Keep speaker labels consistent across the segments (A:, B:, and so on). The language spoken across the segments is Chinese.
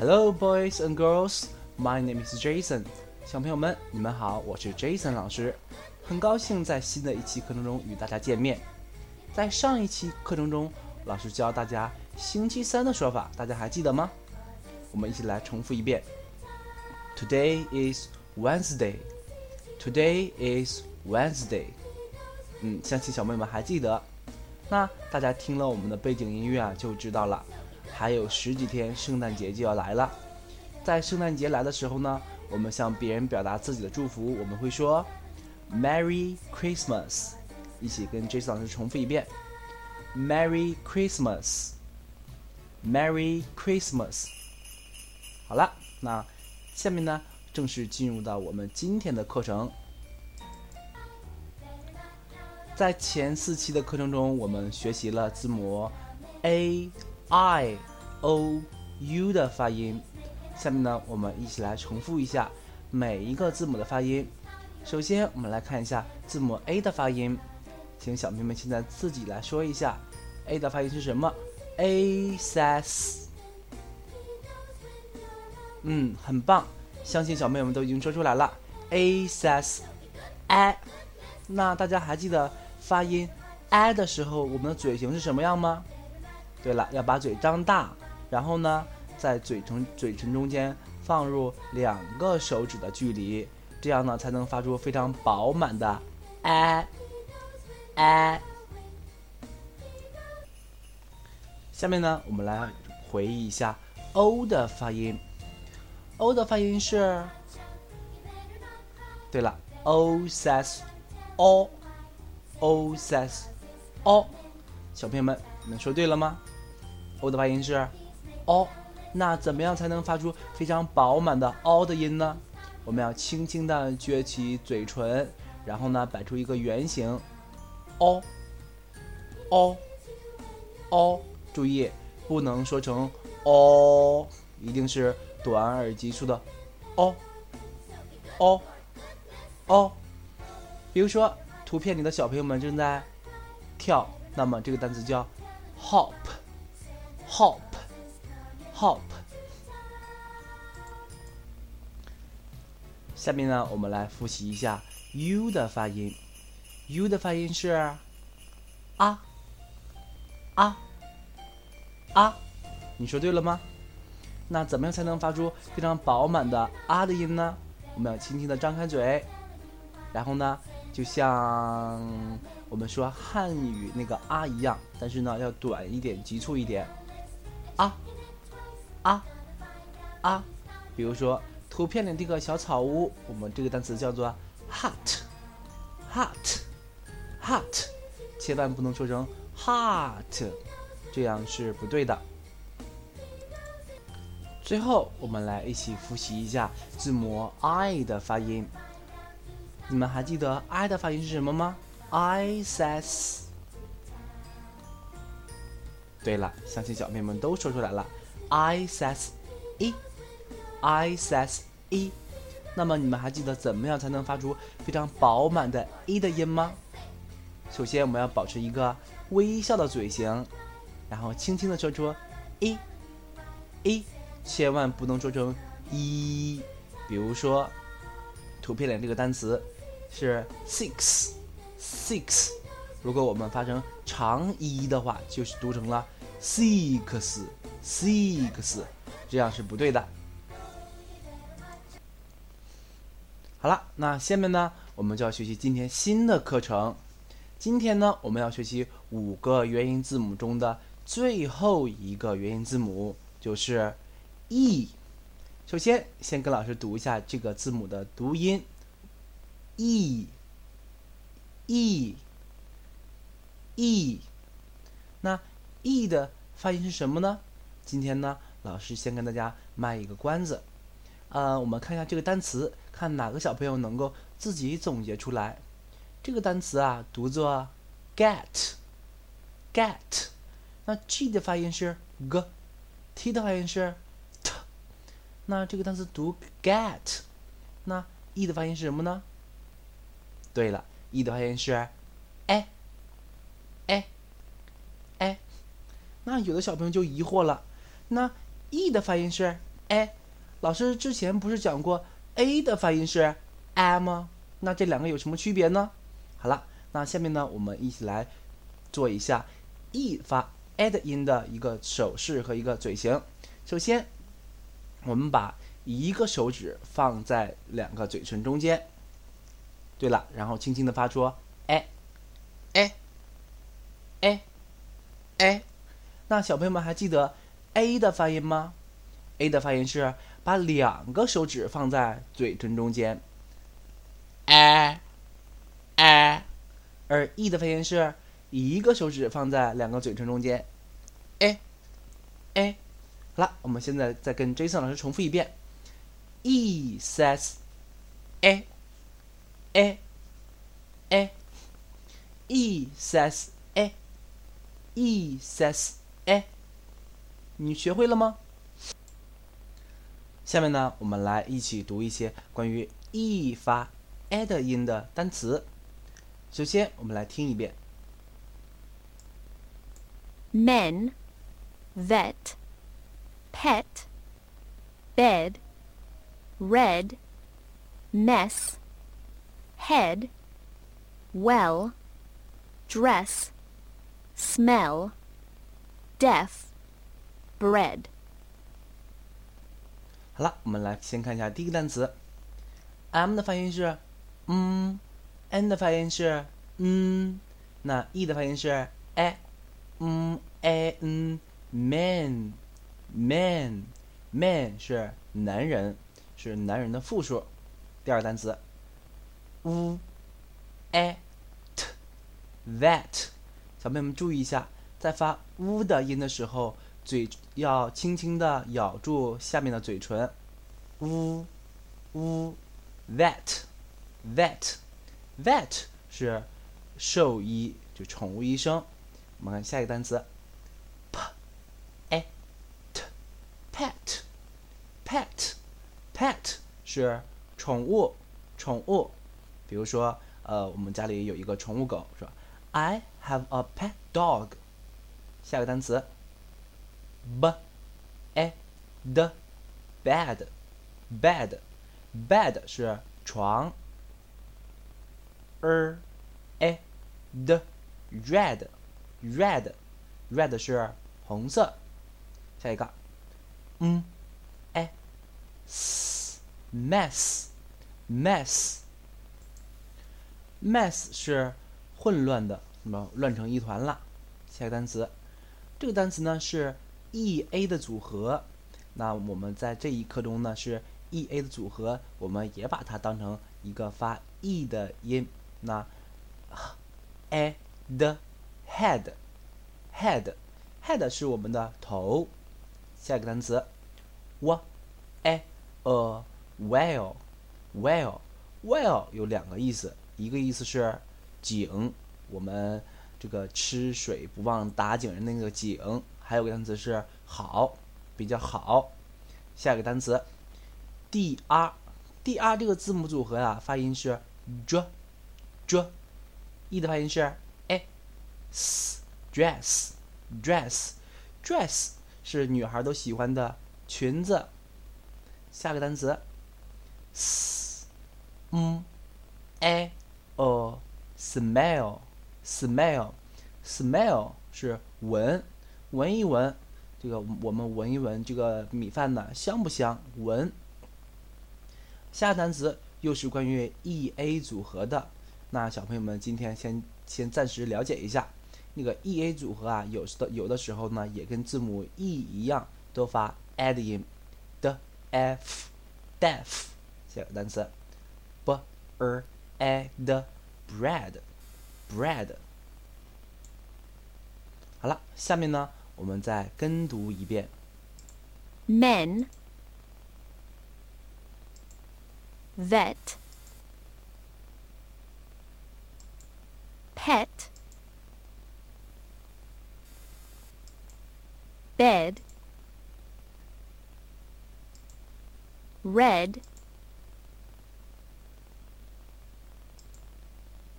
A: Hello, boys and girls. My name is Jason. 小朋友们，你们好，我是 Jason 老师，很高兴在新的一期课程中与大家见面。在上一期课程中，老师教大家星期三的说法，大家还记得吗？我们一起来重复一遍。Today is Wednesday. Today is Wednesday. 嗯，相信小朋友们还记得。那大家听了我们的背景音乐啊，就知道了。还有十几天，圣诞节就要来了。在圣诞节来的时候呢，我们向别人表达自己的祝福，我们会说 “Merry Christmas”。一起跟 Jason 老师重复一遍：“Merry Christmas”，“Merry Christmas”。好了，那下面呢，正式进入到我们今天的课程。在前四期的课程中，我们学习了字母 a、i、o、u 的发音。下面呢，我们一起来重复一下每一个字母的发音。首先，我们来看一下字母 a 的发音，请小朋友们现在自己来说一下 a 的发音是什么？ASAS 嗯，很棒，相信小朋友们都已经说出来了。a says，a，那大家还记得？发音 “i” 的时候，我们的嘴型是什么样吗？对了，要把嘴张大，然后呢，在嘴唇嘴唇中间放入两个手指的距离，这样呢才能发出非常饱满的哎哎。下面呢，我们来回忆一下 “o” 的发音。“o” 的发音是，对了，“o” says “o”。o says o，小朋友们，你们说对了吗？o 的发音是 o，那怎么样才能发出非常饱满的 o 的音呢？我们要轻轻的撅起嘴唇，然后呢摆出一个圆形 o o o，注意不能说成 o，一定是短而急促的 o o o，比如说。图片里的小朋友们正在跳，那么这个单词叫 hop，hop，hop。下面呢，我们来复习一下 u 的发音。u 的发音是啊啊啊，你说对了吗？那怎么样才能发出非常饱满的啊的音呢？我们要轻轻的张开嘴，然后呢？就像我们说汉语那个啊一样，但是呢要短一点、急促一点。啊啊啊！比如说图片里这个小草屋，我们这个单词叫做 hut，hut，hut，千万不能说成 hot，这样是不对的。最后，我们来一起复习一下字母 i 的发音。你们还记得 i 的发音是什么吗？i says。对了，相信小朋友们都说出来了。i says e，i says e。那么你们还记得怎么样才能发出非常饱满的 e 的音吗？首先，我们要保持一个微笑的嘴型，然后轻轻的说出 e e，千万不能说成一。比如说，图片里这个单词。是 six six，如果我们发成长一的话，就是读成了 six six，这样是不对的。好了，那下面呢，我们就要学习今天新的课程。今天呢，我们要学习五个元音字母中的最后一个元音字母，就是 e。首先，先跟老师读一下这个字母的读音。e e e，那 e 的发音是什么呢？今天呢，老师先跟大家卖一个关子。呃，我们看一下这个单词，看哪个小朋友能够自己总结出来。这个单词啊，读作 get get。那 g 的发音是 g，t 的发音是 t。那这个单词读 get，那 e 的发音是什么呢？对了，e 的发音是，哎，哎，哎，那有的小朋友就疑惑了，那 e 的发音是哎，老师之前不是讲过 a 的发音是 a 吗？那这两个有什么区别呢？好了，那下面呢，我们一起来做一下 e 发 a 的音的一个手势和一个嘴型。首先，我们把一个手指放在两个嘴唇中间。对了，然后轻轻的发出哎哎哎哎。那小朋友们还记得 a 的发音吗？a 的发音是把两个手指放在嘴唇中间。哎，哎，而 e 的发音是一个手指放在两个嘴唇中间，哎，哎，好了，我们现在再跟 Jason 老师重复一遍，e says，a 哎，哎，哎，e says，哎，e says，哎，你学会了吗？下面呢，我们来一起读一些关于 e 发。add 音的单词，首先我们来听一遍
B: ：men, vet, pet, bed, red, mess, head, well, dress, smell, deaf, bread。
A: 好了，我们来先看一下第一个单词，m 的发音是。嗯，n 的发音是嗯，那 e 的发音是哎，嗯哎嗯，man，man，man 是男人，是男人的复数。第二单词，w a t，that，小朋友们注意一下，在发 u 的音的时候，嘴要轻轻的咬住下面的嘴唇 u，u，that。that，that 是兽医，就宠物医生。我们看下一个单词，p，e，t，pet，pet，pet 是宠物，宠物。比如说，呃，我们家里有一个宠物狗，是吧？I have a pet dog。下个单词，b，e，d，bed，bed，bed 是床。er, a, d, red, red, red 是红色。下一个，m, a, s, mess, mess, mess 是混乱的，什么乱成一团了。下一个单词，这个单词呢是 e a 的组合。那我们在这一课中呢是 e a 的组合，我们也把它当成一个发 e 的音。那，a the head head head 是我们的头。下一个单词，w a a well well well 有两个意思，一个意思是井，我们这个吃水不忘打井人那个井；还有个单词是好，比较好。下一个单词，d r d r 这个字母组合呀，发音是 j。j，e 的发音是 s，dress，dress，dress 是女孩都喜欢的裙子。下个单词，s，m，a a smell，smell，smell 是闻，闻一闻，这个我们闻一闻这个米饭呢香不香？闻。下个单词又是关于 e a 组合的。那小朋友们，今天先先暂时了解一下，那个 e a 组合啊，有的有的时候呢，也跟字母 e 一样，都发 a d 音 d f，def，下个单词，b r a d bread bread。好了，下面呢，我们再跟读一遍，
B: men that pet bed red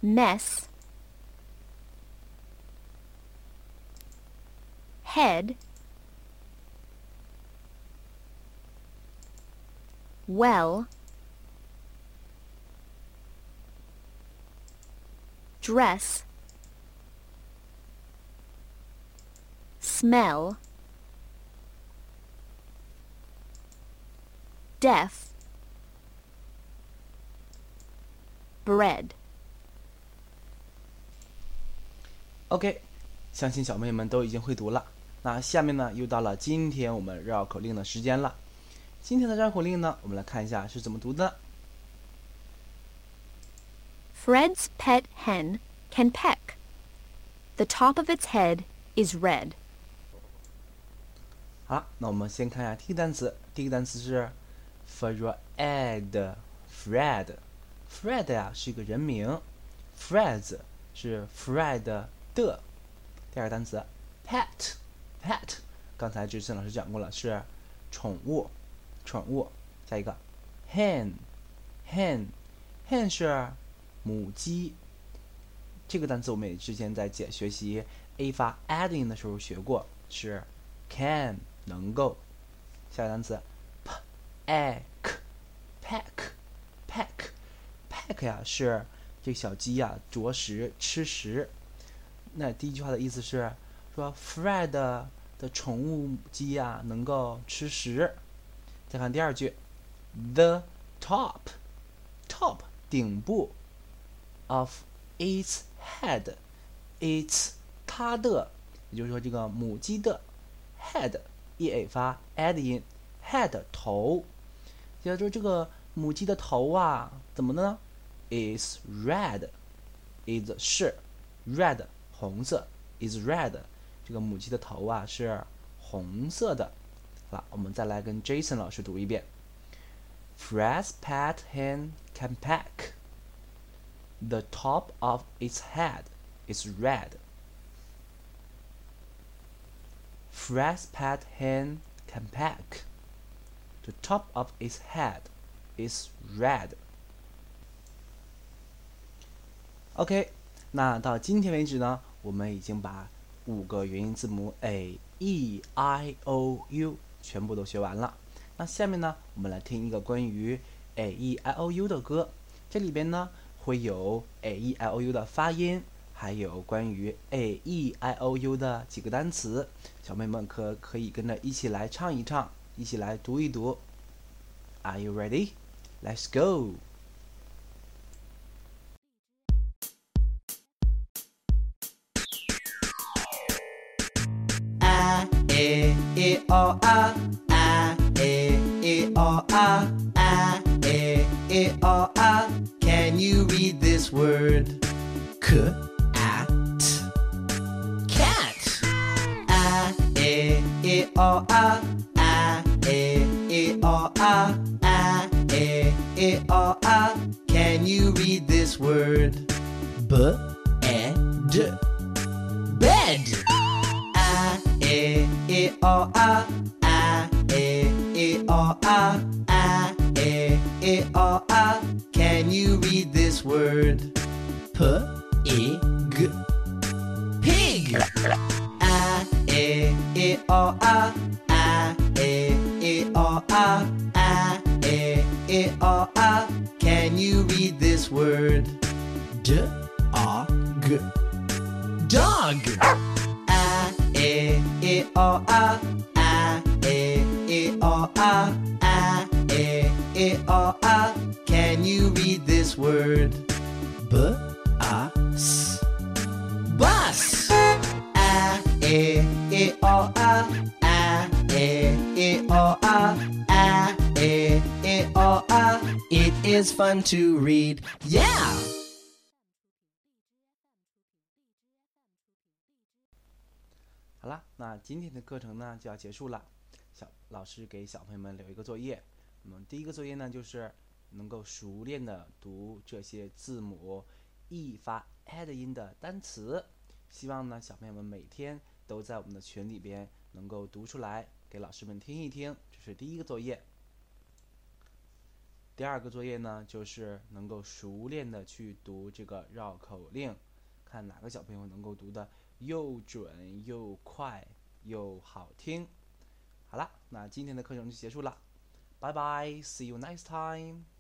B: Mess head well, dress, smell, deaf, bread.
A: OK，相信小朋友们都已经会读了。那下面呢，又到了今天我们绕口令的时间了。今天的绕口令呢，我们来看一下是怎么读的。
B: Fred's pet hen can peck. The top of its head is red.
A: 好了，那我们先看一下第一个单词。第一个单词是 Fred。Fred 呀是一个人名，Fred 是 Fred 的。第二个单词 pet。pet 刚才志森老师讲过了，是宠物，宠物。下一个 hen。hen。hen 是母鸡。这个单词我们也之前在解学习 a 发 add in 的时候学过，是 can 能够。下一个单词 peck peck peck peck 呀是这小鸡呀啄食吃食。那第一句话的意思是说 Fred 的宠物鸡呀能够吃食。再看第二句，the top top 顶部 of its head its 它的，也就是说这个母鸡的 head e a 发 add in head 头，也就是说这个母鸡的头啊怎么的呢？is red is 是 red 红色 is red 这个母鸡的头啊是红色的。好了，我们再来跟 Jason 老师读一遍。Fred's pet hen can peck. The top of its head is red. Fred's pet hen can peck. The top of its head is red. OK，那到今天为止呢， 我们已经把五个元音字母 a e i o u 全部都学完了。那下面呢，我们来听一个关于 a e i o u 的歌，这里边呢会有 a e i o u 的发音，还有关于 a e i o u 的几个单词，小朋友们可可以跟着一起来唱一唱，一起来读一读。Are you ready? Let's go.
C: E o a a e i o a a e i o a Can you read this word? B e d bed. A e i o a a e i o a a e i o a Can you read this word? P i g pig. A e o a a e i o a a e i o a Can you read this word? D o g dog. A e i o a a e i o a a e i o a Can you read this word? B a s bus. Is fun to read. Yeah.
A: 好了，那今天的课程呢就要结束了。小老师给小朋友们留一个作业，那么第一个作业呢就是能够熟练的读这些字母 e 发 add 音的单词。希望呢小朋友们每天都在我们的群里边能够读出来，给老师们听一听。这是第一个作业。第二个作业呢就是能够熟练的去读这个绕口令，看哪个小朋友能够读的。又准又快又好听。好了，那今天的课程就结束了，拜拜，See you next time。